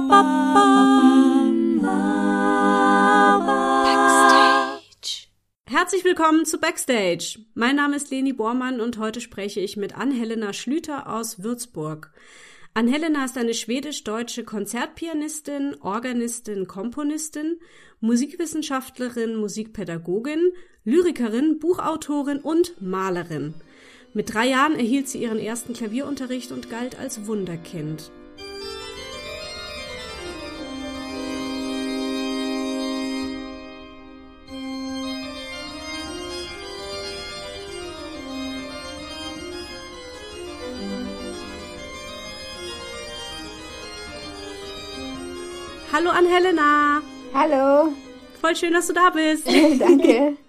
Backstage. Herzlich willkommen zu Backstage. Mein Name ist Leni Bormann und heute spreche ich mit Ann-Helena Schlüter aus Würzburg. Ann-Helena ist eine schwedisch-deutsche Konzertpianistin, Organistin, Komponistin, Musikwissenschaftlerin, Musikpädagogin, Lyrikerin, Buchautorin und Malerin. Mit drei Jahren erhielt sie ihren ersten Klavierunterricht und galt als Wunderkind. Hallo an Helena. Hallo. Voll schön, dass du da bist. Danke.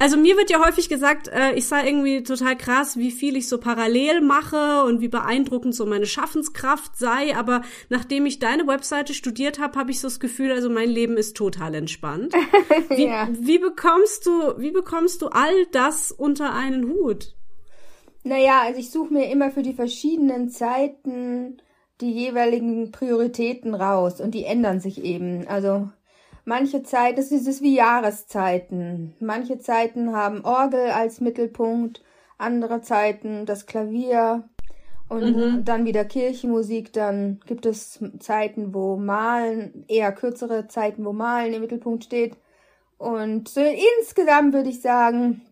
Also mir wird ja häufig gesagt, äh, ich sei irgendwie total krass, wie viel ich so parallel mache und wie beeindruckend so meine Schaffenskraft sei. Aber nachdem ich deine Webseite studiert habe, habe ich so das Gefühl, also mein Leben ist total entspannt. Wie, ja. wie bekommst du, wie bekommst du all das unter einen Hut? Naja, also ich suche mir immer für die verschiedenen Zeiten die jeweiligen Prioritäten raus und die ändern sich eben. Also Manche Zeit, das ist es wie Jahreszeiten. Manche Zeiten haben Orgel als Mittelpunkt, andere Zeiten das Klavier und mhm. dann wieder Kirchenmusik. Dann gibt es Zeiten, wo Malen, eher kürzere Zeiten, wo Malen im Mittelpunkt steht. Und so insgesamt würde ich sagen,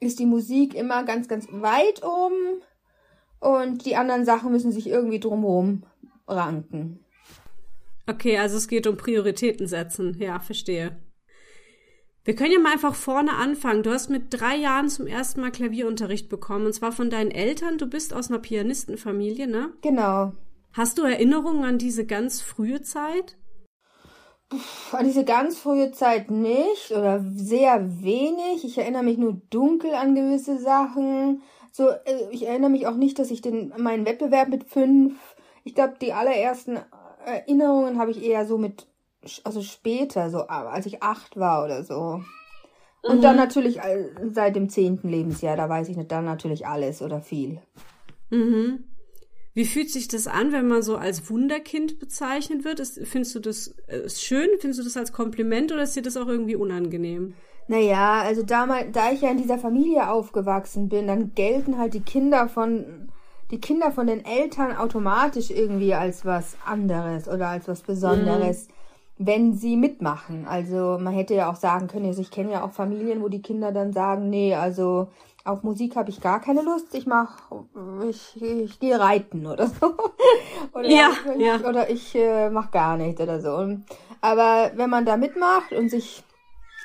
ist die Musik immer ganz, ganz weit oben und die anderen Sachen müssen sich irgendwie drumherum ranken. Okay, also es geht um Prioritäten setzen. Ja, verstehe. Wir können ja mal einfach vorne anfangen. Du hast mit drei Jahren zum ersten Mal Klavierunterricht bekommen, und zwar von deinen Eltern. Du bist aus einer Pianistenfamilie, ne? Genau. Hast du Erinnerungen an diese ganz frühe Zeit? An diese ganz frühe Zeit nicht oder sehr wenig. Ich erinnere mich nur dunkel an gewisse Sachen. So, äh, ich erinnere mich auch nicht, dass ich den meinen Wettbewerb mit fünf, ich glaube, die allerersten Erinnerungen habe ich eher so mit, also später, so als ich acht war oder so. Und mhm. dann natürlich seit dem zehnten Lebensjahr, da weiß ich nicht, dann natürlich alles oder viel. Mhm. Wie fühlt sich das an, wenn man so als Wunderkind bezeichnet wird? Ist, findest du das äh, schön? Findest du das als Kompliment oder ist dir das auch irgendwie unangenehm? Naja, also damals, da ich ja in dieser Familie aufgewachsen bin, dann gelten halt die Kinder von die Kinder von den Eltern automatisch irgendwie als was anderes oder als was Besonderes, mhm. wenn sie mitmachen. Also man hätte ja auch sagen können, also ich kenne ja auch Familien, wo die Kinder dann sagen, nee, also auf Musik habe ich gar keine Lust, ich mach, ich, ich gehe reiten oder so. oder ja, ich, ja. Oder ich äh, mach gar nichts oder so. Aber wenn man da mitmacht und sich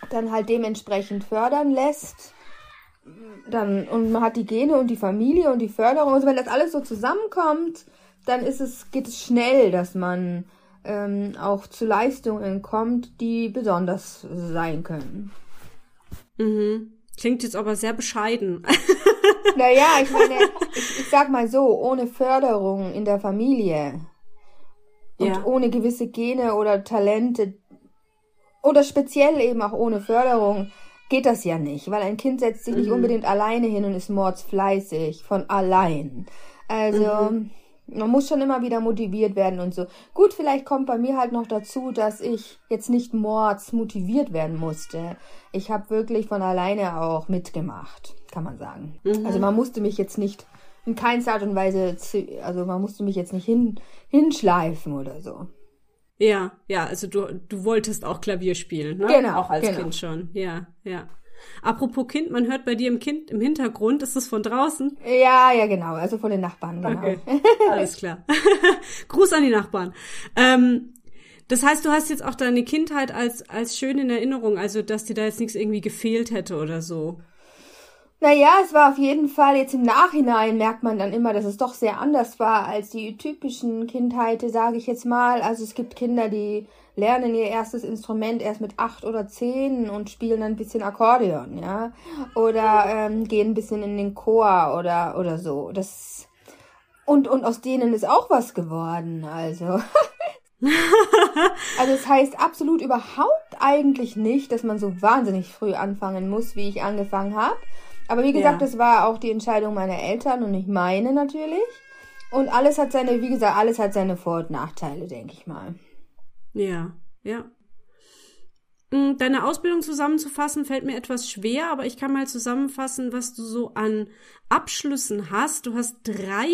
dann halt dementsprechend fördern lässt, dann, und man hat die Gene und die Familie und die Förderung. Also wenn das alles so zusammenkommt, dann ist es, geht es schnell, dass man ähm, auch zu Leistungen kommt, die besonders sein können. Mhm. Klingt jetzt aber sehr bescheiden. naja, ich meine, ich, ich sag mal so, ohne Förderung in der Familie und ja. ohne gewisse Gene oder Talente oder speziell eben auch ohne Förderung, geht das ja nicht, weil ein Kind setzt sich mhm. nicht unbedingt alleine hin und ist mordsfleißig von allein. Also mhm. man muss schon immer wieder motiviert werden und so. Gut, vielleicht kommt bei mir halt noch dazu, dass ich jetzt nicht mords motiviert werden musste. Ich habe wirklich von alleine auch mitgemacht, kann man sagen. Mhm. Also man musste mich jetzt nicht in keinster Art und Weise, also man musste mich jetzt nicht hin, hinschleifen oder so. Ja, ja, also du, du wolltest auch Klavier spielen, ne? Genau. Auch als genau. Kind schon. Ja, ja. Apropos Kind, man hört bei dir im Kind im Hintergrund, ist das von draußen? Ja, ja, genau, also von den Nachbarn, genau. Okay. Alles klar. Gruß an die Nachbarn. Ähm, das heißt, du hast jetzt auch deine Kindheit als, als schön in Erinnerung, also dass dir da jetzt nichts irgendwie gefehlt hätte oder so. Naja, es war auf jeden Fall, jetzt im Nachhinein merkt man dann immer, dass es doch sehr anders war als die typischen Kindheiten, sage ich jetzt mal. Also es gibt Kinder, die lernen ihr erstes Instrument erst mit acht oder zehn und spielen ein bisschen Akkordeon, ja. Oder ähm, gehen ein bisschen in den Chor oder, oder so. Das und, und aus denen ist auch was geworden, also. also es heißt absolut überhaupt eigentlich nicht, dass man so wahnsinnig früh anfangen muss, wie ich angefangen habe. Aber wie gesagt, ja. das war auch die Entscheidung meiner Eltern und nicht meine natürlich. Und alles hat seine, wie gesagt, alles hat seine Vor- und Nachteile, denke ich mal. Ja, ja. Mm, deine Ausbildung zusammenzufassen fällt mir etwas schwer, aber ich kann mal zusammenfassen, was du so an Abschlüssen hast. Du hast drei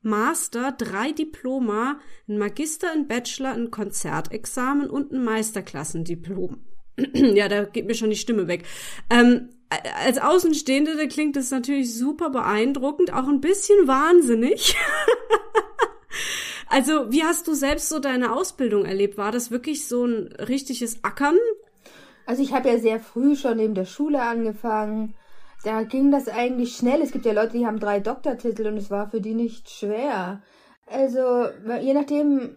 Master, drei Diploma, ein Magister, ein Bachelor, ein Konzertexamen und ein Meisterklassendiplom. ja, da geht mir schon die Stimme weg. Ähm, als Außenstehende da klingt das natürlich super beeindruckend, auch ein bisschen wahnsinnig. also, wie hast du selbst so deine Ausbildung erlebt? War das wirklich so ein richtiges Ackern? Also ich habe ja sehr früh schon neben der Schule angefangen. Da ging das eigentlich schnell. Es gibt ja Leute, die haben drei Doktortitel und es war für die nicht schwer. Also je nachdem,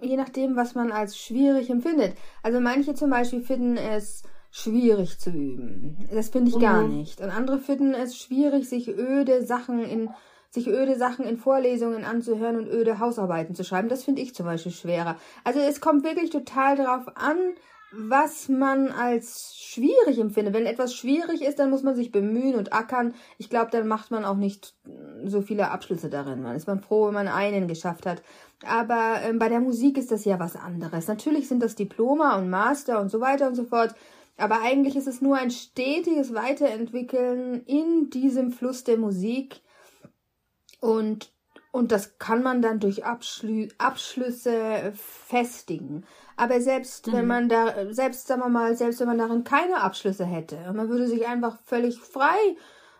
je nachdem, was man als schwierig empfindet. Also manche zum Beispiel finden es schwierig zu üben. Das finde ich mhm. gar nicht. Und andere finden es schwierig, sich öde Sachen in sich öde Sachen in Vorlesungen anzuhören und öde Hausarbeiten zu schreiben. Das finde ich zum Beispiel schwerer. Also es kommt wirklich total darauf an, was man als schwierig empfindet. Wenn etwas schwierig ist, dann muss man sich bemühen und ackern. Ich glaube, dann macht man auch nicht so viele Abschlüsse darin. Man ist man froh, wenn man einen geschafft hat. Aber ähm, bei der Musik ist das ja was anderes. Natürlich sind das Diploma und Master und so weiter und so fort. Aber eigentlich ist es nur ein stetiges Weiterentwickeln in diesem Fluss der Musik. Und, und das kann man dann durch Abschlü Abschlüsse festigen. Aber selbst mhm. wenn man da, selbst sagen wir mal, selbst wenn man darin keine Abschlüsse hätte, man würde sich einfach völlig frei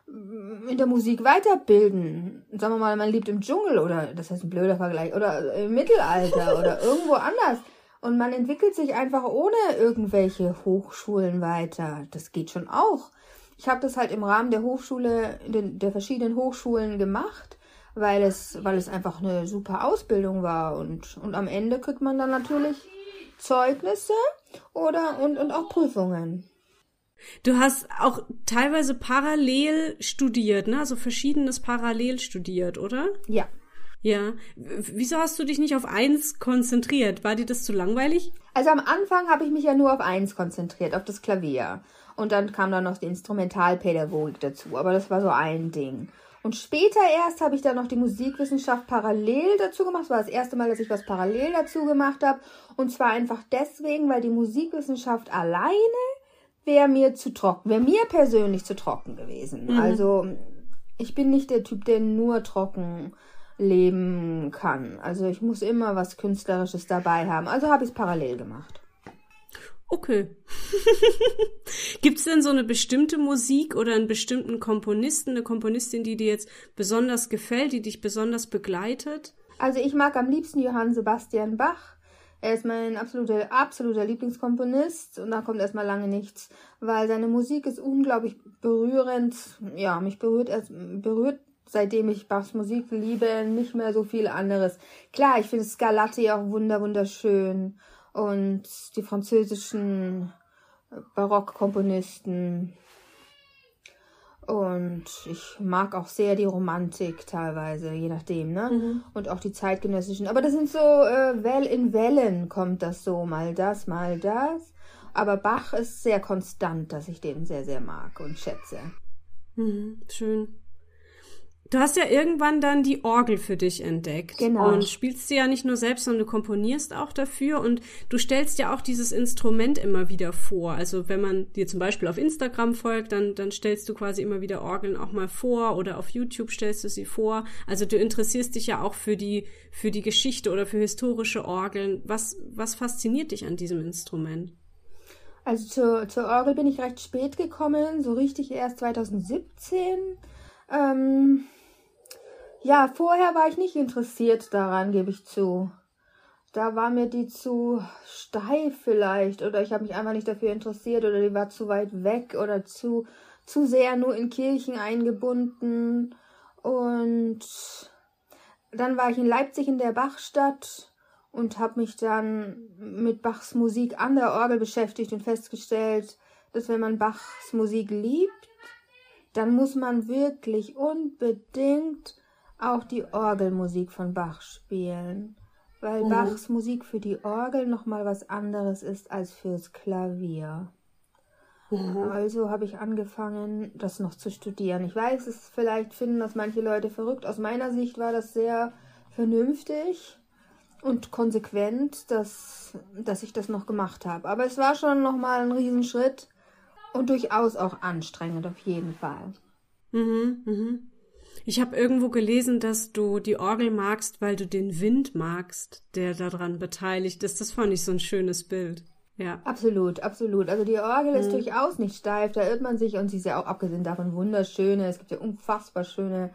mm, in der Musik weiterbilden. Sagen wir mal, man lebt im Dschungel oder, das heißt ein blöder Vergleich, oder im Mittelalter oder irgendwo anders. Und man entwickelt sich einfach ohne irgendwelche Hochschulen weiter. Das geht schon auch. Ich habe das halt im Rahmen der Hochschule, der verschiedenen Hochschulen gemacht, weil es, weil es einfach eine super Ausbildung war. Und, und am Ende kriegt man dann natürlich Zeugnisse oder und, und auch Prüfungen. Du hast auch teilweise parallel studiert, ne? Also verschiedenes parallel studiert, oder? Ja. Ja. Wieso hast du dich nicht auf eins konzentriert? War dir das zu langweilig? Also am Anfang habe ich mich ja nur auf eins konzentriert, auf das Klavier. Und dann kam dann noch die Instrumentalpädagogik dazu. Aber das war so ein Ding. Und später erst habe ich dann noch die Musikwissenschaft parallel dazu gemacht. Das war das erste Mal, dass ich was parallel dazu gemacht habe. Und zwar einfach deswegen, weil die Musikwissenschaft alleine wäre mir zu trocken, wäre mir persönlich zu trocken gewesen. Mhm. Also ich bin nicht der Typ, der nur trocken leben kann. Also ich muss immer was Künstlerisches dabei haben. Also habe ich es parallel gemacht. Okay. Gibt es denn so eine bestimmte Musik oder einen bestimmten Komponisten, eine Komponistin, die dir jetzt besonders gefällt, die dich besonders begleitet? Also ich mag am liebsten Johann Sebastian Bach. Er ist mein absoluter, absoluter Lieblingskomponist und da kommt erstmal lange nichts, weil seine Musik ist unglaublich berührend. Ja, mich berührt, berührt seitdem ich Bachs Musik liebe, nicht mehr so viel anderes. Klar, ich finde Scarlatti auch wunder, wunderschön und die französischen Barockkomponisten. Und ich mag auch sehr die Romantik teilweise, je nachdem, ne? Mhm. Und auch die zeitgenössischen. Aber das sind so, äh, well in Wellen kommt das so, mal das, mal das. Aber Bach ist sehr konstant, dass ich den sehr, sehr mag und schätze. Mhm, schön. Du hast ja irgendwann dann die Orgel für dich entdeckt. Genau. Und spielst sie ja nicht nur selbst, sondern du komponierst auch dafür und du stellst ja auch dieses Instrument immer wieder vor. Also wenn man dir zum Beispiel auf Instagram folgt, dann, dann stellst du quasi immer wieder Orgeln auch mal vor oder auf YouTube stellst du sie vor. Also du interessierst dich ja auch für die, für die Geschichte oder für historische Orgeln. Was, was fasziniert dich an diesem Instrument? Also zur, zur Orgel bin ich recht spät gekommen, so richtig erst 2017. Ähm, ja, vorher war ich nicht interessiert daran, gebe ich zu. Da war mir die zu steif vielleicht oder ich habe mich einfach nicht dafür interessiert oder die war zu weit weg oder zu zu sehr nur in Kirchen eingebunden und dann war ich in Leipzig in der Bachstadt und habe mich dann mit Bachs Musik an der Orgel beschäftigt und festgestellt, dass wenn man Bachs Musik liebt, dann muss man wirklich unbedingt auch die Orgelmusik von Bach spielen, weil mhm. Bachs Musik für die Orgel nochmal was anderes ist als fürs Klavier. Mhm. Also habe ich angefangen, das noch zu studieren. Ich weiß, es vielleicht finden das manche Leute verrückt. Aus meiner Sicht war das sehr vernünftig und konsequent, dass, dass ich das noch gemacht habe. Aber es war schon nochmal ein Riesenschritt und durchaus auch anstrengend auf jeden Fall. Mhm, mhm. Ich habe irgendwo gelesen, dass du die Orgel magst, weil du den Wind magst, der daran beteiligt ist. Das fand ich so ein schönes Bild. Ja. Absolut, absolut. Also die Orgel mhm. ist durchaus nicht steif, da irrt man sich und sie ist ja auch abgesehen davon wunderschöne. Es gibt ja unfassbar schöne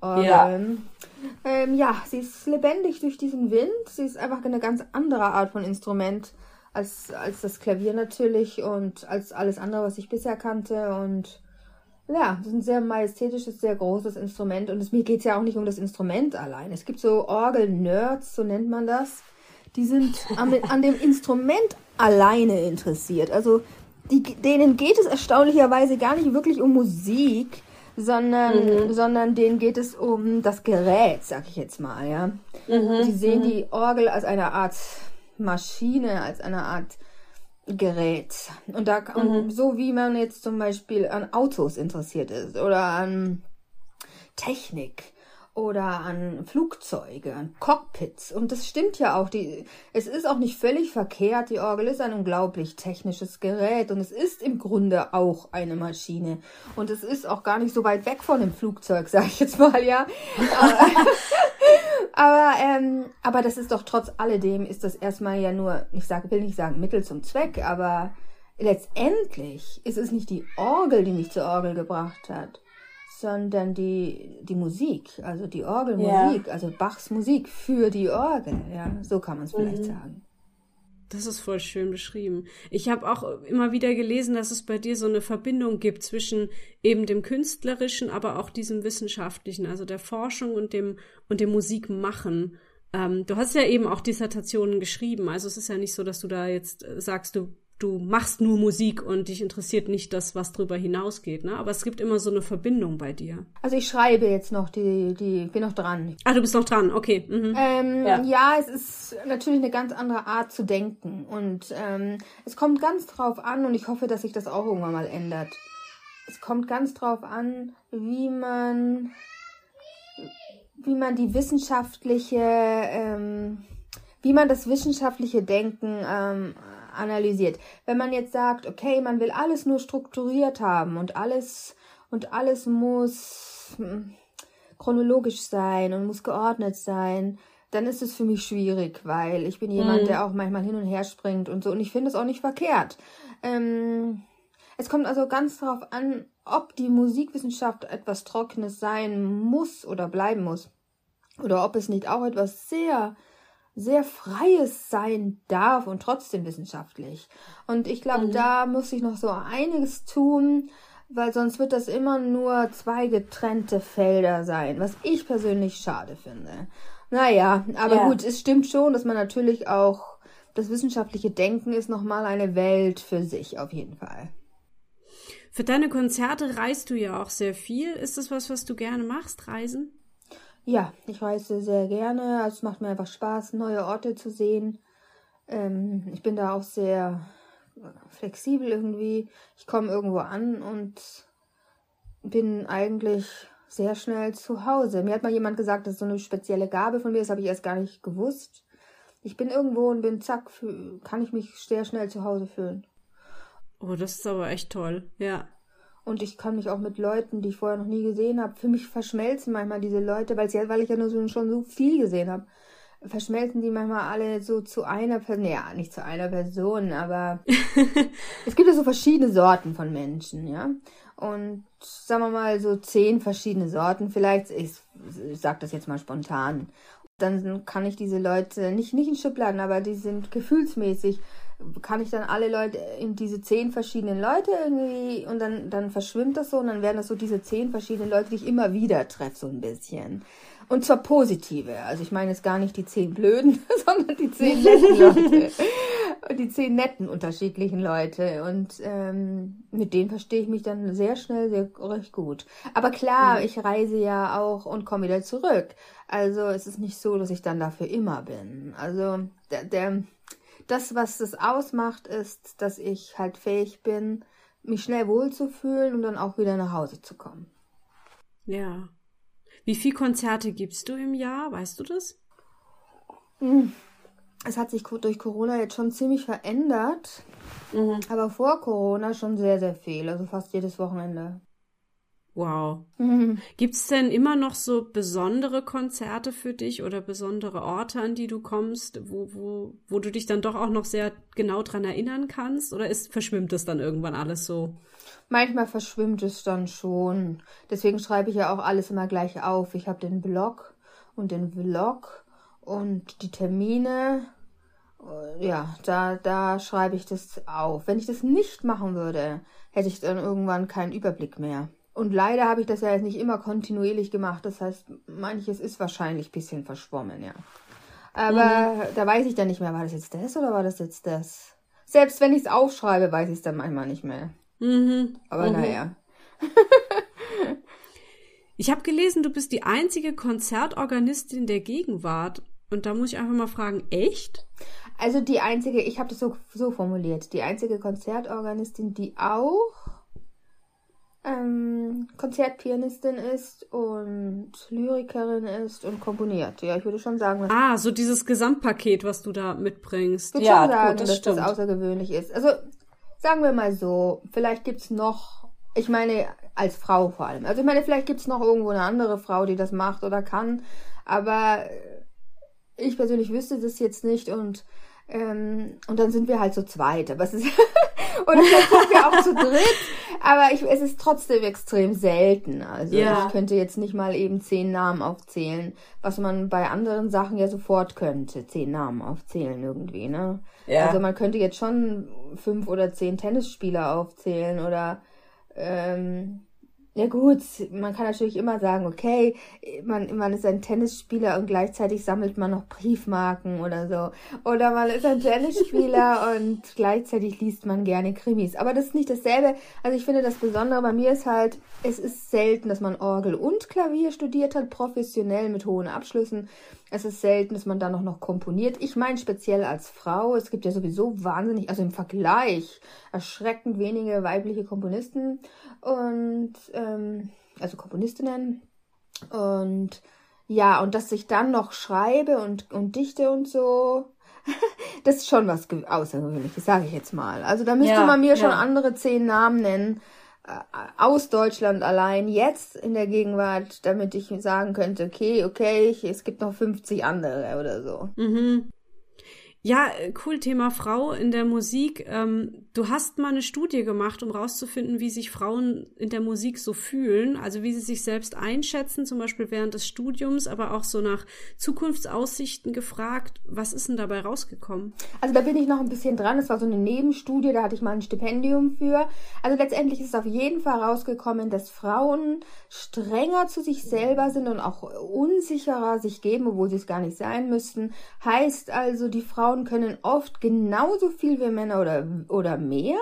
Orgeln. Ja. Ähm, ja, sie ist lebendig durch diesen Wind. Sie ist einfach eine ganz andere Art von Instrument als, als das Klavier natürlich und als alles andere, was ich bisher kannte. Und ja, das ist ein sehr majestätisches, sehr großes Instrument. Und es, mir geht es ja auch nicht um das Instrument allein. Es gibt so Orgel-Nerds, so nennt man das. Die sind an, an dem Instrument alleine interessiert. Also die, denen geht es erstaunlicherweise gar nicht wirklich um Musik, sondern, mhm. sondern denen geht es um das Gerät, sag ich jetzt mal, ja. Mhm. Sie sehen mhm. die Orgel als eine Art Maschine, als eine Art Gerät. Und da, mhm. so wie man jetzt zum Beispiel an Autos interessiert ist oder an Technik oder an Flugzeuge, an Cockpits. Und das stimmt ja auch. Die, es ist auch nicht völlig verkehrt. Die Orgel ist ein unglaublich technisches Gerät und es ist im Grunde auch eine Maschine. Und es ist auch gar nicht so weit weg von dem Flugzeug, sag ich jetzt mal, ja. aber, ähm, aber das ist doch trotz alledem ist das erstmal ja nur, ich sage, will nicht sagen Mittel zum Zweck, aber letztendlich ist es nicht die Orgel, die mich zur Orgel gebracht hat sondern die, die Musik, also die Orgelmusik, ja. also Bachs Musik für die Orgel, ja, so kann man es vielleicht mhm. sagen. Das ist voll schön beschrieben. Ich habe auch immer wieder gelesen, dass es bei dir so eine Verbindung gibt zwischen eben dem künstlerischen, aber auch diesem wissenschaftlichen, also der Forschung und dem und dem Musikmachen. Ähm, du hast ja eben auch Dissertationen geschrieben, also es ist ja nicht so, dass du da jetzt sagst, du du machst nur Musik und dich interessiert nicht das, was drüber hinausgeht, ne? Aber es gibt immer so eine Verbindung bei dir. Also ich schreibe jetzt noch die, die, bin noch dran. Ah, du bist noch dran, okay. Mhm. Ähm, ja. ja. es ist natürlich eine ganz andere Art zu denken und ähm, es kommt ganz drauf an und ich hoffe, dass sich das auch irgendwann mal ändert. Es kommt ganz drauf an, wie man, wie man die wissenschaftliche, ähm, wie man das wissenschaftliche Denken ähm, analysiert. Wenn man jetzt sagt, okay, man will alles nur strukturiert haben und alles und alles muss hm, chronologisch sein und muss geordnet sein, dann ist es für mich schwierig, weil ich bin jemand, mhm. der auch manchmal hin und her springt und so und ich finde es auch nicht verkehrt. Ähm, es kommt also ganz darauf an, ob die Musikwissenschaft etwas Trockenes sein muss oder bleiben muss. Oder ob es nicht auch etwas sehr sehr freies sein darf und trotzdem wissenschaftlich. Und ich glaube, mhm. da muss ich noch so einiges tun, weil sonst wird das immer nur zwei getrennte Felder sein, was ich persönlich schade finde. Naja, aber ja. gut, es stimmt schon, dass man natürlich auch das wissenschaftliche Denken ist nochmal eine Welt für sich, auf jeden Fall. Für deine Konzerte reist du ja auch sehr viel. Ist das was, was du gerne machst, Reisen? Ja, ich reise sehr gerne. Also es macht mir einfach Spaß, neue Orte zu sehen. Ähm, ich bin da auch sehr flexibel irgendwie. Ich komme irgendwo an und bin eigentlich sehr schnell zu Hause. Mir hat mal jemand gesagt, das ist so eine spezielle Gabe von mir, das habe ich erst gar nicht gewusst. Ich bin irgendwo und bin zack, kann ich mich sehr schnell zu Hause fühlen. Oh, das ist aber echt toll, ja. Und ich kann mich auch mit Leuten, die ich vorher noch nie gesehen habe, für mich verschmelzen manchmal diese Leute, weil, sie, weil ich ja nur so, schon so viel gesehen habe. Verschmelzen die manchmal alle so zu einer Person, ja, nicht zu einer Person, aber es gibt ja so verschiedene Sorten von Menschen, ja. Und sagen wir mal so zehn verschiedene Sorten vielleicht, ich, ich sag das jetzt mal spontan. Dann kann ich diese Leute nicht, nicht in Schubladen, aber die sind gefühlsmäßig kann ich dann alle Leute in diese zehn verschiedenen Leute irgendwie und dann, dann verschwimmt das so und dann werden das so diese zehn verschiedenen Leute, die ich immer wieder treffe, so ein bisschen. Und zwar positive. Also ich meine jetzt gar nicht die zehn blöden, sondern die zehn netten Leute. Und die zehn netten unterschiedlichen Leute. Und ähm, mit denen verstehe ich mich dann sehr schnell sehr recht gut. Aber klar, mhm. ich reise ja auch und komme wieder zurück. Also es ist nicht so, dass ich dann dafür immer bin. Also der, der das, was es ausmacht, ist, dass ich halt fähig bin, mich schnell wohlzufühlen und dann auch wieder nach Hause zu kommen. Ja. Wie viele Konzerte gibst du im Jahr? Weißt du das? Hm. Es hat sich durch Corona jetzt schon ziemlich verändert. Mhm. Aber vor Corona schon sehr, sehr viel. Also fast jedes Wochenende. Wow. Mhm. Gibt es denn immer noch so besondere Konzerte für dich oder besondere Orte, an die du kommst, wo, wo, wo du dich dann doch auch noch sehr genau dran erinnern kannst? Oder ist, verschwimmt es dann irgendwann alles so? Manchmal verschwimmt es dann schon. Deswegen schreibe ich ja auch alles immer gleich auf. Ich habe den Blog und den Vlog und die Termine. Ja, da, da schreibe ich das auf. Wenn ich das nicht machen würde, hätte ich dann irgendwann keinen Überblick mehr. Und leider habe ich das ja jetzt nicht immer kontinuierlich gemacht. Das heißt, manches ist wahrscheinlich ein bisschen verschwommen, ja. Aber mhm. da weiß ich dann nicht mehr, war das jetzt das oder war das jetzt das? Selbst wenn ich es aufschreibe, weiß ich es dann manchmal nicht mehr. Mhm. Aber mhm. naja. ich habe gelesen, du bist die einzige Konzertorganistin der Gegenwart. Und da muss ich einfach mal fragen, echt? Also die einzige, ich habe das so, so formuliert, die einzige Konzertorganistin, die auch ähm, Konzertpianistin ist und Lyrikerin ist und komponiert. Ja, ich würde schon sagen. Ah, so dieses Gesamtpaket, was du da mitbringst. Ich würde ja, schon sagen, gut, das dass stimmt. das außergewöhnlich ist. Also sagen wir mal so, vielleicht gibt's noch, ich meine als Frau vor allem. Also ich meine, vielleicht gibt's noch irgendwo eine andere Frau, die das macht oder kann, aber ich persönlich wüsste das jetzt nicht und ähm, und dann sind wir halt zu zweit. Aber es ist oder vielleicht sind wir auch zu dritt. Aber ich, es ist trotzdem extrem selten. Also ja. ich könnte jetzt nicht mal eben zehn Namen aufzählen, was man bei anderen Sachen ja sofort könnte. Zehn Namen aufzählen irgendwie, ne? Ja. Also man könnte jetzt schon fünf oder zehn Tennisspieler aufzählen oder ähm, ja gut, man kann natürlich immer sagen, okay, man, man ist ein Tennisspieler und gleichzeitig sammelt man noch Briefmarken oder so. Oder man ist ein Tennisspieler und gleichzeitig liest man gerne Krimis. Aber das ist nicht dasselbe. Also ich finde, das Besondere bei mir ist halt, es ist selten, dass man Orgel und Klavier studiert hat, professionell mit hohen Abschlüssen. Es ist selten, dass man da noch, noch komponiert. Ich meine speziell als Frau, es gibt ja sowieso wahnsinnig, also im Vergleich, erschreckend wenige weibliche Komponisten und ähm, also Komponistinnen. Und ja, und dass ich dann noch schreibe und, und dichte und so, das ist schon was Außergewöhnliches, sage ich jetzt mal. Also da müsste ja, man mir ja. schon andere zehn Namen nennen aus Deutschland allein jetzt in der Gegenwart, damit ich sagen könnte, okay, okay, es gibt noch 50 andere oder so. Mhm. Ja, äh, cool Thema Frau in der Musik. Ähm, du hast mal eine Studie gemacht, um rauszufinden, wie sich Frauen in der Musik so fühlen, also wie sie sich selbst einschätzen, zum Beispiel während des Studiums, aber auch so nach Zukunftsaussichten gefragt. Was ist denn dabei rausgekommen? Also da bin ich noch ein bisschen dran. Es war so eine Nebenstudie, da hatte ich mal ein Stipendium für. Also letztendlich ist auf jeden Fall rausgekommen, dass Frauen strenger zu sich selber sind und auch unsicherer sich geben, obwohl sie es gar nicht sein müssten. Heißt also, die Frauen Frauen können oft genauso viel wie Männer oder, oder mehr,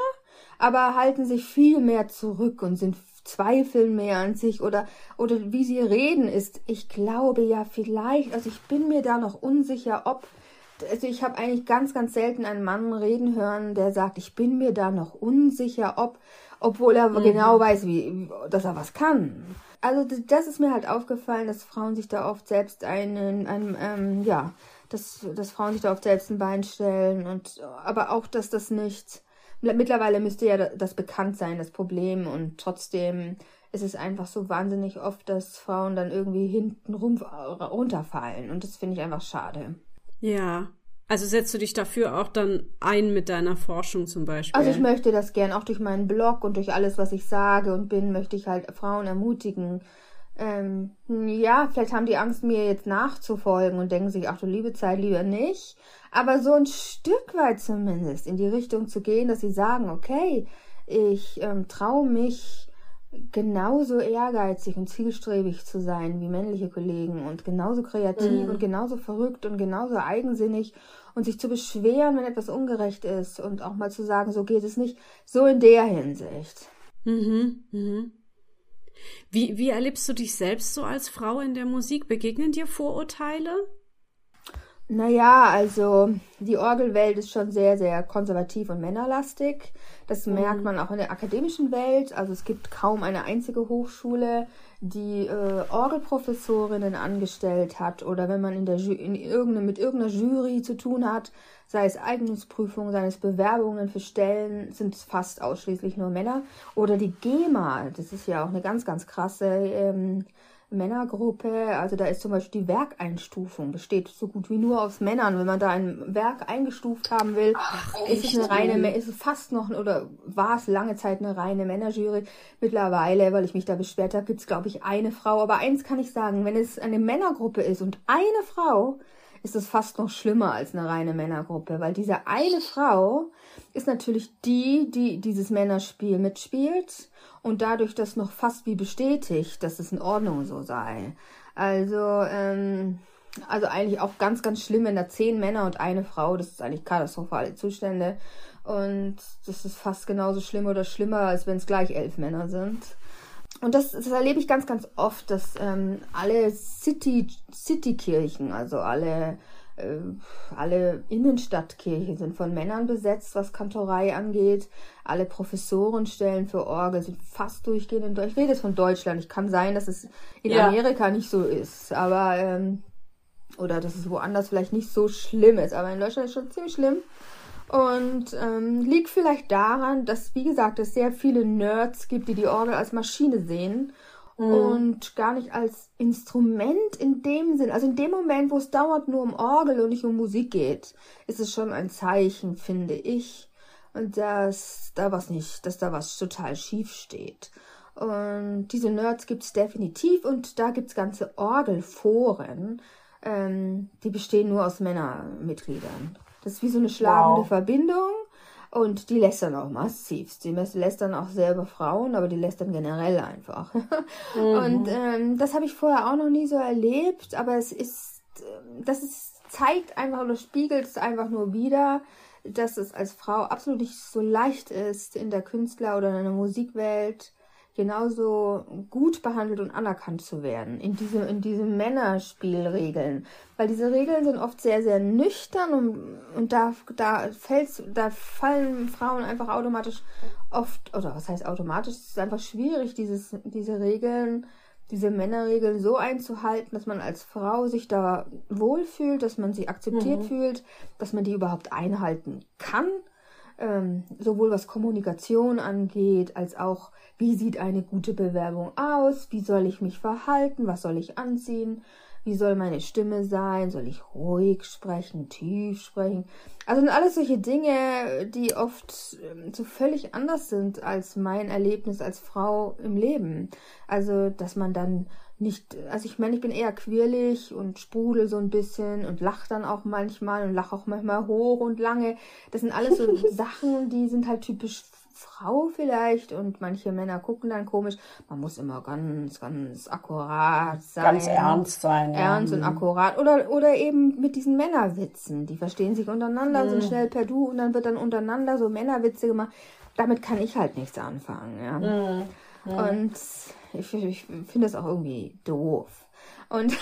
aber halten sich viel mehr zurück und sind zweifeln mehr an sich oder, oder wie sie reden ist, ich glaube ja vielleicht, also ich bin mir da noch unsicher, ob, also ich habe eigentlich ganz, ganz selten einen Mann reden hören, der sagt, ich bin mir da noch unsicher, ob, obwohl er mhm. genau weiß, wie, dass er was kann. Also das ist mir halt aufgefallen, dass Frauen sich da oft selbst einen, einen ähm, ja, dass, dass Frauen sich da oft selbst ein Bein stellen und aber auch, dass das nicht. Mittlerweile müsste ja das bekannt sein, das Problem, und trotzdem ist es einfach so wahnsinnig oft, dass Frauen dann irgendwie hinten rum, runterfallen. Und das finde ich einfach schade. Ja. Also setzt du dich dafür auch dann ein mit deiner Forschung zum Beispiel? Also ich möchte das gern, auch durch meinen Blog und durch alles, was ich sage und bin, möchte ich halt Frauen ermutigen, ähm, ja, vielleicht haben die Angst, mir jetzt nachzufolgen und denken sich, ach du liebe Zeit, lieber nicht. Aber so ein Stück weit zumindest in die Richtung zu gehen, dass sie sagen, okay, ich ähm, traue mich genauso ehrgeizig und zielstrebig zu sein wie männliche Kollegen und genauso kreativ mhm. und genauso verrückt und genauso eigensinnig und sich zu beschweren, wenn etwas ungerecht ist und auch mal zu sagen, so geht es nicht, so in der Hinsicht. Mhm, mhm. Wie, wie erlebst du dich selbst so als Frau in der Musik? Begegnen dir Vorurteile? Naja, also die Orgelwelt ist schon sehr, sehr konservativ und männerlastig. Das mhm. merkt man auch in der akademischen Welt. Also es gibt kaum eine einzige Hochschule, die äh, Orgelprofessorinnen angestellt hat oder wenn man in der in irgendeine, mit irgendeiner Jury zu tun hat, sei es Eignungsprüfungen, sei es Bewerbungen für Stellen, sind es fast ausschließlich nur Männer. Oder die GEMA, das ist ja auch eine ganz, ganz krasse ähm, Männergruppe, also da ist zum Beispiel die Werkeinstufung, besteht so gut wie nur aus Männern. Wenn man da ein Werk eingestuft haben will, Ach, ist es eine reine, ist es fast noch, oder war es lange Zeit eine reine Männerjury. Mittlerweile, weil ich mich da beschwert habe, gibt es, glaube ich, eine Frau. Aber eins kann ich sagen, wenn es eine Männergruppe ist und eine Frau, ist es fast noch schlimmer als eine reine Männergruppe, weil diese eine Frau ist natürlich die, die dieses Männerspiel mitspielt und dadurch das noch fast wie bestätigt, dass es in Ordnung so sei. Also, ähm, also eigentlich auch ganz, ganz schlimm, wenn da zehn Männer und eine Frau, das ist eigentlich katastrophale Zustände. Und das ist fast genauso schlimm oder schlimmer, als wenn es gleich elf Männer sind. Und das, das erlebe ich ganz, ganz oft, dass ähm, alle City, Citykirchen, also alle äh, alle Innenstadtkirchen sind von Männern besetzt, was Kantorei angeht. Alle Professorenstellen für Orgel sind fast durchgehend in Deutschland. Ich rede jetzt von Deutschland. Ich kann sein, dass es in ja. Amerika nicht so ist, aber ähm, oder dass es woanders vielleicht nicht so schlimm ist, aber in Deutschland ist es schon ziemlich schlimm. Und ähm, liegt vielleicht daran, dass, wie gesagt, es sehr viele Nerds gibt, die die Orgel als Maschine sehen mhm. und gar nicht als Instrument in dem Sinn. Also in dem Moment, wo es dauernd nur um Orgel und nicht um Musik geht, ist es schon ein Zeichen, finde ich, dass da was nicht, dass da was total schief steht. Und diese Nerds gibt es definitiv und da gibt es ganze Orgelforen, ähm, die bestehen nur aus Männermitgliedern. Das ist wie so eine schlagende wow. Verbindung und die lästern auch massiv. Die lästern auch selber Frauen, aber die lästern generell einfach. Mhm. Und ähm, das habe ich vorher auch noch nie so erlebt, aber es ist, ähm, das ist, zeigt einfach oder spiegelt es einfach nur wieder, dass es als Frau absolut nicht so leicht ist, in der Künstler- oder in der Musikwelt genauso gut behandelt und anerkannt zu werden in diese, in diese Männerspielregeln. Weil diese Regeln sind oft sehr, sehr nüchtern und, und da, da, fällt's, da fallen Frauen einfach automatisch oft, oder was heißt automatisch, es ist einfach schwierig, dieses, diese Regeln, diese Männerregeln so einzuhalten, dass man als Frau sich da wohlfühlt, dass man sich akzeptiert mhm. fühlt, dass man die überhaupt einhalten kann ähm, sowohl was Kommunikation angeht, als auch, wie sieht eine gute Bewerbung aus, wie soll ich mich verhalten, was soll ich anziehen, wie soll meine Stimme sein, soll ich ruhig sprechen, tief sprechen. Also sind alles solche Dinge, die oft ähm, so völlig anders sind als mein Erlebnis als Frau im Leben. Also, dass man dann nicht, also ich meine, ich bin eher quirlig und sprudel so ein bisschen und lach dann auch manchmal und lach auch manchmal hoch und lange. Das sind alles so Sachen, die sind halt typisch Frau vielleicht und manche Männer gucken dann komisch. Man muss immer ganz, ganz akkurat sein. Ganz ernst sein. Ja. Ernst und mhm. akkurat. Oder, oder eben mit diesen Männerwitzen. Die verstehen sich untereinander, mhm. sind schnell per Du und dann wird dann untereinander so Männerwitze gemacht. Damit kann ich halt nichts anfangen. Ja. Mhm. Mhm. Und ich, ich finde das auch irgendwie doof. Und,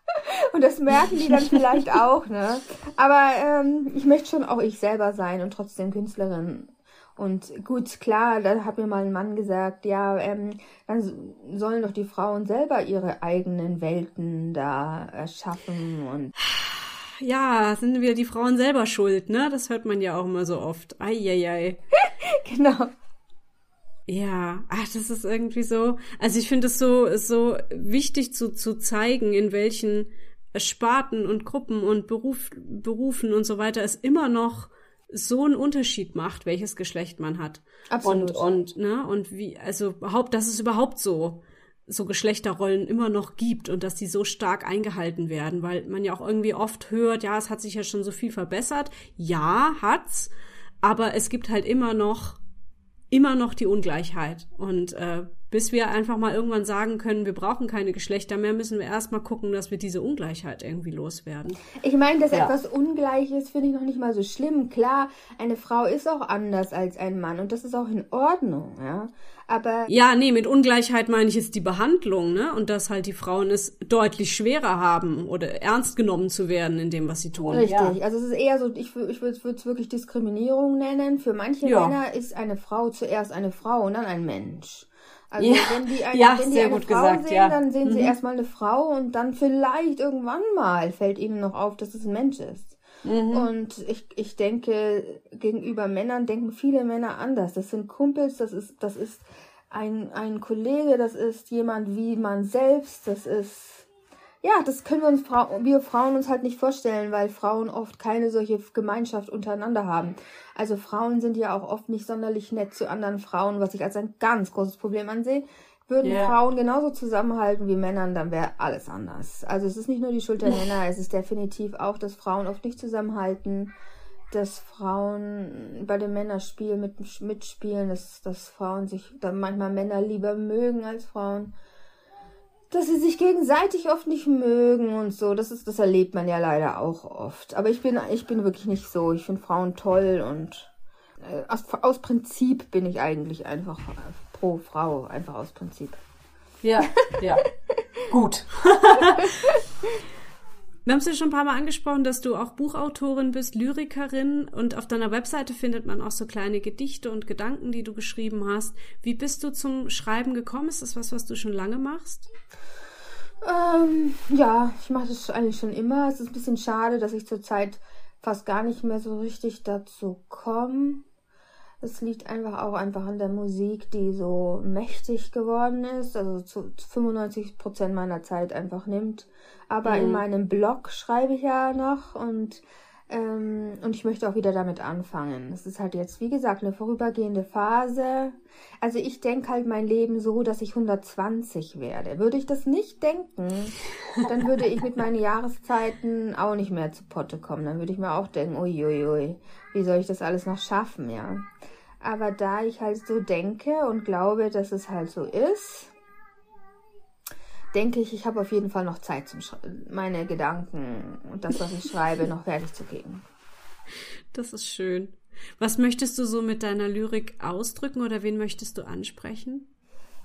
und das merken die dann vielleicht auch, ne? Aber ähm, ich möchte schon auch ich selber sein und trotzdem Künstlerin. Und gut, klar, da hat mir mal ein Mann gesagt, ja, ähm, dann sollen doch die Frauen selber ihre eigenen Welten da erschaffen und ja, sind wieder die Frauen selber schuld, ne? Das hört man ja auch immer so oft. Eieiei. genau. Ja, ach, das ist irgendwie so. Also ich finde es so so wichtig zu zu zeigen, in welchen Sparten und Gruppen und Beruf, Berufen und so weiter es immer noch so einen Unterschied macht, welches Geschlecht man hat. Absolut. Und und ne und wie also überhaupt, dass es überhaupt so so Geschlechterrollen immer noch gibt und dass die so stark eingehalten werden, weil man ja auch irgendwie oft hört, ja, es hat sich ja schon so viel verbessert. Ja, hat's, aber es gibt halt immer noch immer noch die Ungleichheit. Und äh, bis wir einfach mal irgendwann sagen können, wir brauchen keine Geschlechter mehr, müssen wir erstmal gucken, dass wir diese Ungleichheit irgendwie loswerden. Ich meine, dass ja. etwas ungleich ist, finde ich noch nicht mal so schlimm. Klar, eine Frau ist auch anders als ein Mann und das ist auch in Ordnung, ja. Aber ja, nee, mit Ungleichheit meine ich jetzt die Behandlung, ne? Und dass halt die Frauen es deutlich schwerer haben oder ernst genommen zu werden in dem, was sie tun. Richtig. Ja. Also es ist eher so, ich, ich würde es wirklich Diskriminierung nennen. Für manche ja. Männer ist eine Frau zuerst eine Frau und dann ein Mensch. Also ja, wenn die eine, ja, wenn die eine Frau gesagt, sehen, ja. dann sehen sie mhm. erstmal eine Frau und dann vielleicht irgendwann mal fällt ihnen noch auf, dass es ein Mensch ist. Mhm. Und ich, ich denke, gegenüber Männern denken viele Männer anders. Das sind Kumpels, das ist, das ist ein, ein Kollege, das ist jemand wie man selbst, das ist ja, das können wir uns wir Frauen uns halt nicht vorstellen, weil Frauen oft keine solche Gemeinschaft untereinander haben. Also Frauen sind ja auch oft nicht sonderlich nett zu anderen Frauen, was ich als ein ganz großes Problem ansehe. Würden yeah. Frauen genauso zusammenhalten wie Männern, dann wäre alles anders. Also es ist nicht nur die Schuld der Männer, es ist definitiv auch, dass Frauen oft nicht zusammenhalten, dass Frauen bei den Männerspielen mit, mitspielen, dass, dass Frauen sich dann manchmal Männer lieber mögen als Frauen dass sie sich gegenseitig oft nicht mögen und so. Das ist, das erlebt man ja leider auch oft. Aber ich bin, ich bin wirklich nicht so. Ich finde Frauen toll und äh, aus, aus Prinzip bin ich eigentlich einfach pro Frau, einfach aus Prinzip. Ja, ja. Gut. Wir haben es ja schon ein paar Mal angesprochen, dass du auch Buchautorin bist, Lyrikerin und auf deiner Webseite findet man auch so kleine Gedichte und Gedanken, die du geschrieben hast. Wie bist du zum Schreiben gekommen? Ist das was, was du schon lange machst? Ähm, ja, ich mache das eigentlich schon immer. Es ist ein bisschen schade, dass ich zurzeit fast gar nicht mehr so richtig dazu komme. Es liegt einfach auch einfach an der Musik, die so mächtig geworden ist, also zu 95 Prozent meiner Zeit einfach nimmt. Aber mhm. in meinem Blog schreibe ich ja noch und ähm, und ich möchte auch wieder damit anfangen. Es ist halt jetzt, wie gesagt, eine vorübergehende Phase. Also ich denke halt mein Leben so, dass ich 120 werde. Würde ich das nicht denken, dann würde ich mit meinen Jahreszeiten auch nicht mehr zu Potte kommen. Dann würde ich mir auch denken, uiuiui, wie soll ich das alles noch schaffen, ja. Aber da ich halt so denke und glaube, dass es halt so ist, denke ich, ich habe auf jeden Fall noch Zeit, zum meine Gedanken und das, was ich schreibe, noch fertig zu kriegen. Das ist schön. Was möchtest du so mit deiner Lyrik ausdrücken oder wen möchtest du ansprechen?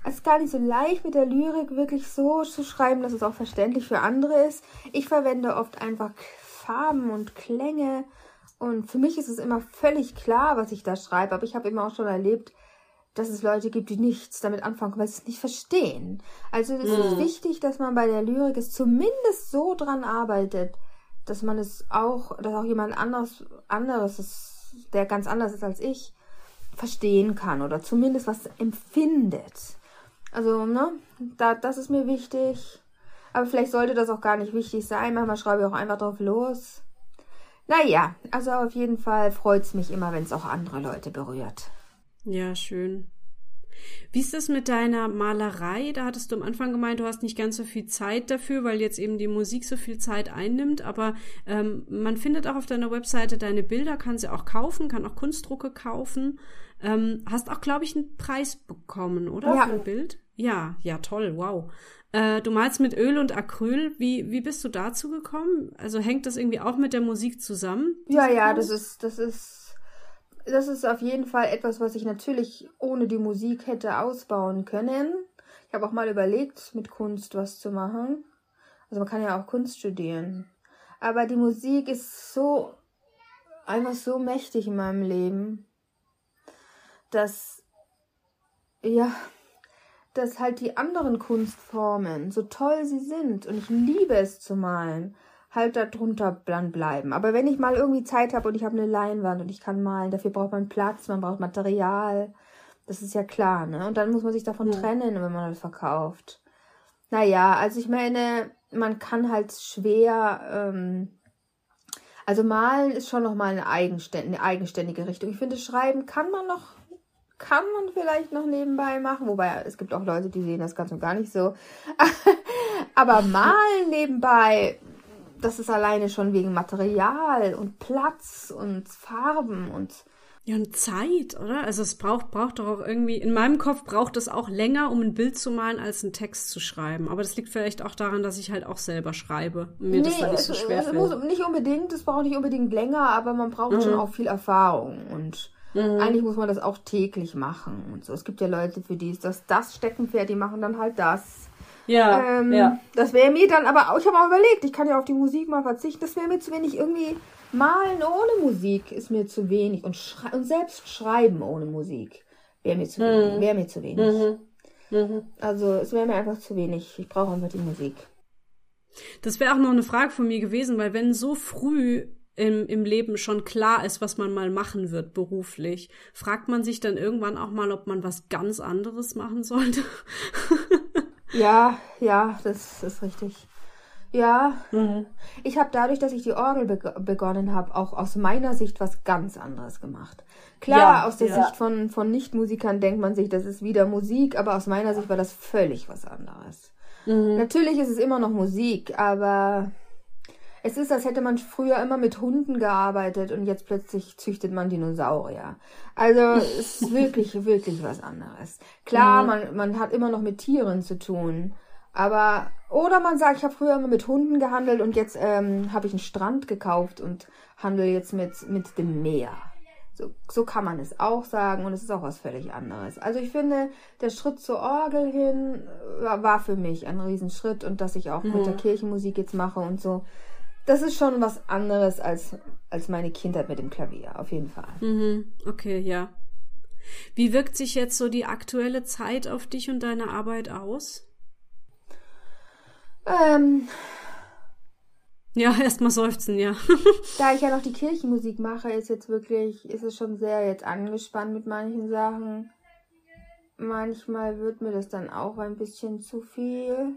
Es ist gar nicht so leicht mit der Lyrik wirklich so zu schreiben, dass es auch verständlich für andere ist. Ich verwende oft einfach Farben und Klänge und für mich ist es immer völlig klar, was ich da schreibe, aber ich habe immer auch schon erlebt, dass es Leute gibt, die nichts damit anfangen, weil sie es nicht verstehen. Also es mhm. ist wichtig, dass man bei der Lyrik es zumindest so dran arbeitet, dass man es auch, dass auch jemand anderes, anderes ist, der ganz anders ist als ich, verstehen kann oder zumindest was empfindet. Also, ne, da, das ist mir wichtig. Aber vielleicht sollte das auch gar nicht wichtig sein. Manchmal schreibe ich auch einfach drauf los. Naja, also auf jeden Fall freut es mich immer, wenn es auch andere Leute berührt. Ja, schön. Wie ist das mit deiner Malerei? Da hattest du am Anfang gemeint, du hast nicht ganz so viel Zeit dafür, weil jetzt eben die Musik so viel Zeit einnimmt. Aber ähm, man findet auch auf deiner Webseite deine Bilder, kann sie auch kaufen, kann auch Kunstdrucke kaufen. Ähm, hast auch, glaube ich, einen Preis bekommen, oder? Ja. Für ein Bild? Ja, ja, toll, wow. Äh, du malst mit Öl und Acryl. Wie, wie bist du dazu gekommen? Also hängt das irgendwie auch mit der Musik zusammen? Ja, ja, das ist, das ist das ist auf jeden Fall etwas, was ich natürlich ohne die Musik hätte ausbauen können. Ich habe auch mal überlegt, mit Kunst was zu machen. Also man kann ja auch Kunst studieren. Aber die Musik ist so, einfach so mächtig in meinem Leben, dass, ja, dass halt die anderen Kunstformen, so toll sie sind, und ich liebe es zu malen, halt darunter dann bleiben. Aber wenn ich mal irgendwie Zeit habe und ich habe eine Leinwand und ich kann malen, dafür braucht man Platz, man braucht Material. Das ist ja klar, ne? Und dann muss man sich davon ja. trennen, wenn man das verkauft. Naja, also ich meine, man kann halt schwer, ähm, also malen ist schon nochmal eine, eine eigenständige Richtung. Ich finde, schreiben kann man noch, kann man vielleicht noch nebenbei machen, wobei es gibt auch Leute, die sehen das ganz und gar nicht so. Aber malen nebenbei, das ist alleine schon wegen Material und Platz und Farben und Ja, und Zeit, oder? Also es braucht, braucht doch auch irgendwie, in meinem Kopf braucht es auch länger, um ein Bild zu malen, als einen Text zu schreiben. Aber das liegt vielleicht auch daran, dass ich halt auch selber schreibe. Und mir nee, das dann nicht so schwer es, es muss nicht unbedingt, es braucht nicht unbedingt länger, aber man braucht mhm. schon auch viel Erfahrung. Und mhm. eigentlich muss man das auch täglich machen und so. Es gibt ja Leute, für die ist das das Steckenpferd, die machen dann halt das. Ja, ähm, ja. Das wäre mir dann, aber ich habe auch überlegt, ich kann ja auf die Musik mal verzichten. Das wäre mir zu wenig irgendwie Malen ohne Musik ist mir zu wenig und, und selbst schreiben ohne Musik wäre mir zu mhm. wenig. Wäre mir zu wenig. Mhm. Mhm. Also es wäre mir einfach zu wenig. Ich brauche einfach die Musik. Das wäre auch noch eine Frage von mir gewesen, weil wenn so früh im, im Leben schon klar ist, was man mal machen wird beruflich, fragt man sich dann irgendwann auch mal, ob man was ganz anderes machen sollte. ja, ja, das ist richtig. Ja, mhm. ich habe dadurch, dass ich die Orgel be begonnen habe, auch aus meiner Sicht was ganz anderes gemacht. Klar, ja, aus der ja. Sicht von, von Nichtmusikern denkt man sich, das ist wieder Musik, aber aus meiner Sicht war das völlig was anderes. Mhm. Natürlich ist es immer noch Musik, aber es ist, als hätte man früher immer mit Hunden gearbeitet und jetzt plötzlich züchtet man Dinosaurier. Also es ist wirklich, wirklich was anderes. Klar, mhm. man, man hat immer noch mit Tieren zu tun. Aber, oder man sagt, ich habe früher immer mit Hunden gehandelt und jetzt ähm, habe ich einen Strand gekauft und handle jetzt mit, mit dem Meer. So, so kann man es auch sagen und es ist auch was völlig anderes. Also ich finde, der Schritt zur Orgel hin war, war für mich ein Riesenschritt und dass ich auch mhm. mit der Kirchenmusik jetzt mache und so. Das ist schon was anderes als, als meine Kindheit mit dem Klavier, auf jeden Fall. Mhm. Okay, ja. Wie wirkt sich jetzt so die aktuelle Zeit auf dich und deine Arbeit aus? Ähm, ja, erstmal seufzen, ja. da ich ja noch die Kirchenmusik mache, ist jetzt wirklich, ist es schon sehr jetzt angespannt mit manchen Sachen. Manchmal wird mir das dann auch ein bisschen zu viel.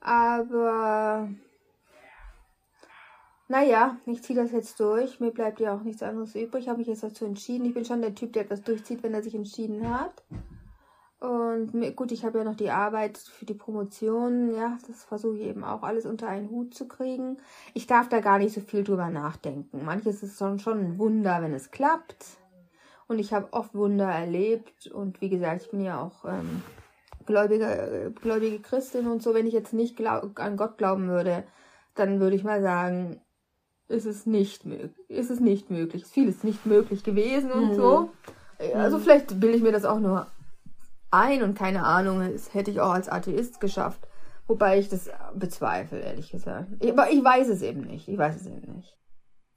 Aber naja, ich ziehe das jetzt durch. Mir bleibt ja auch nichts anderes übrig. Ich habe mich jetzt dazu entschieden. Ich bin schon der Typ, der etwas durchzieht, wenn er sich entschieden hat. Und gut, ich habe ja noch die Arbeit für die Promotion. Ja, das versuche ich eben auch alles unter einen Hut zu kriegen. Ich darf da gar nicht so viel drüber nachdenken. Manches ist schon, schon ein Wunder, wenn es klappt. Und ich habe oft Wunder erlebt. Und wie gesagt, ich bin ja auch ähm, gläubige, gläubige Christin und so. Wenn ich jetzt nicht glaub, an Gott glauben würde, dann würde ich mal sagen, ist es nicht möglich. Ist es nicht möglich. Vieles nicht möglich gewesen und mhm. so. Also vielleicht bilde ich mir das auch nur ein und keine Ahnung, das hätte ich auch als Atheist geschafft. Wobei ich das bezweifle, ehrlich gesagt. Aber ich weiß es eben nicht. Ich weiß es eben nicht.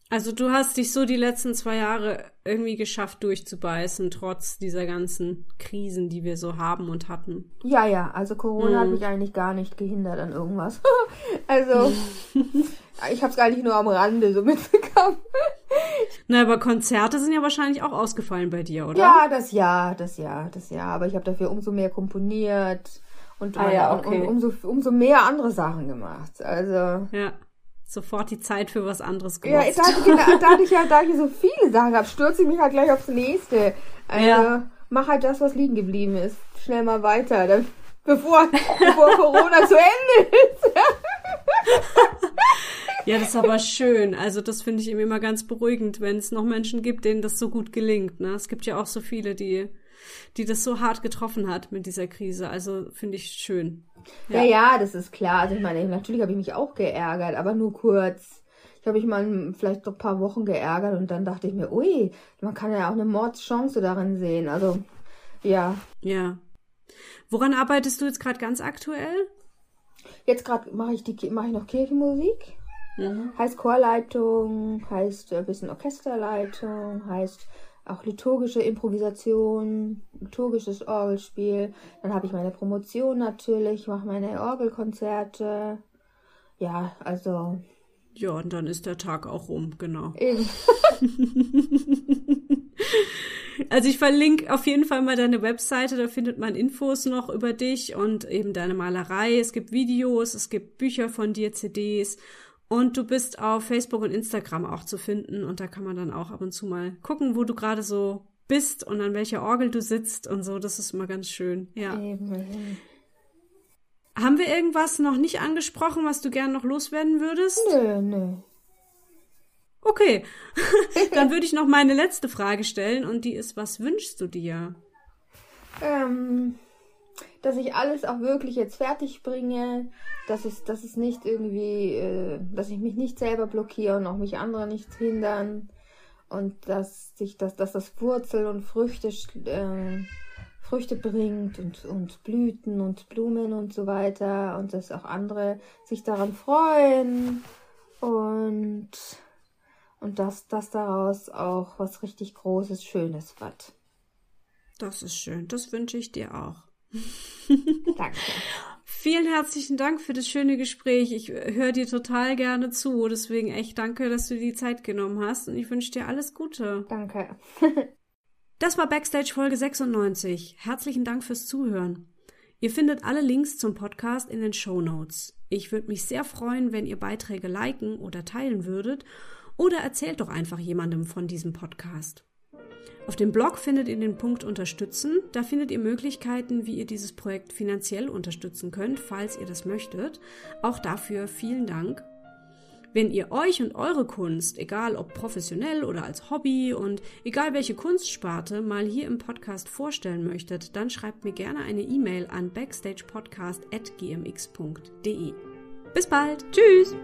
Also du hast dich so die letzten zwei Jahre irgendwie geschafft durchzubeißen, trotz dieser ganzen Krisen, die wir so haben und hatten. Ja, ja, also Corona hm. hat mich eigentlich gar nicht gehindert an irgendwas. also ich habe es gar nicht nur am Rande so mitbekommen. Na, aber Konzerte sind ja wahrscheinlich auch ausgefallen bei dir, oder? Ja, das Jahr, das Jahr, das Jahr. Aber ich habe dafür umso mehr komponiert und, ah, ja, okay. und, umso, umso mehr andere Sachen gemacht. Also. Ja. Sofort die Zeit für was anderes genutzt. Ja, da, genau, da, ich ja, da ich so viele Sachen habe, stürze ich mich halt gleich aufs nächste. Also, ja. mach halt das, was liegen geblieben ist. Schnell mal weiter, dann, bevor, bevor Corona zu Ende ist. Ja, das ist aber schön. Also das finde ich immer ganz beruhigend, wenn es noch Menschen gibt, denen das so gut gelingt. Ne? Es gibt ja auch so viele, die, die das so hart getroffen hat mit dieser Krise. Also finde ich schön. Ja. ja, ja, das ist klar. Also ich meine, natürlich habe ich mich auch geärgert, aber nur kurz. Ich habe mich mal vielleicht noch ein paar Wochen geärgert und dann dachte ich mir, ui, man kann ja auch eine Mordschance darin sehen. Also, ja. Ja. Woran arbeitest du jetzt gerade ganz aktuell? Jetzt gerade mache ich die mache ich noch Kirchenmusik. Mhm. Heißt Chorleitung, heißt ein bisschen Orchesterleitung, heißt auch liturgische Improvisation, liturgisches Orgelspiel. Dann habe ich meine Promotion natürlich, mache meine Orgelkonzerte. Ja, also. Ja, und dann ist der Tag auch rum, genau. Eben. Also ich verlinke auf jeden Fall mal deine Webseite, da findet man Infos noch über dich und eben deine Malerei. Es gibt Videos, es gibt Bücher von dir, CDs und du bist auf Facebook und Instagram auch zu finden und da kann man dann auch ab und zu mal gucken, wo du gerade so bist und an welcher Orgel du sitzt und so. Das ist immer ganz schön. Ja. Eben. Haben wir irgendwas noch nicht angesprochen, was du gern noch loswerden würdest? Nö, nö. Okay, dann würde ich noch meine letzte Frage stellen und die ist, was wünschst du dir? Ähm, dass ich alles auch wirklich jetzt fertig bringe, dass es, dass es nicht irgendwie, äh, dass ich mich nicht selber blockiere und auch mich andere nicht hindern und dass sich das, dass das Wurzel und Früchte, äh, Früchte bringt und, und Blüten und Blumen und so weiter und dass auch andere sich daran freuen und und dass das daraus auch was richtig Großes, Schönes wird. Das ist schön. Das wünsche ich dir auch. Danke. Vielen herzlichen Dank für das schöne Gespräch. Ich höre dir total gerne zu. Deswegen echt danke, dass du dir die Zeit genommen hast und ich wünsche dir alles Gute. Danke. das war Backstage Folge 96. Herzlichen Dank fürs Zuhören. Ihr findet alle Links zum Podcast in den Show Notes. Ich würde mich sehr freuen, wenn ihr Beiträge liken oder teilen würdet oder erzählt doch einfach jemandem von diesem Podcast. Auf dem Blog findet ihr den Punkt Unterstützen. Da findet ihr Möglichkeiten, wie ihr dieses Projekt finanziell unterstützen könnt, falls ihr das möchtet. Auch dafür vielen Dank. Wenn ihr euch und eure Kunst, egal ob professionell oder als Hobby und egal welche Kunstsparte, mal hier im Podcast vorstellen möchtet, dann schreibt mir gerne eine E-Mail an backstagepodcast.gmx.de. Bis bald. Tschüss!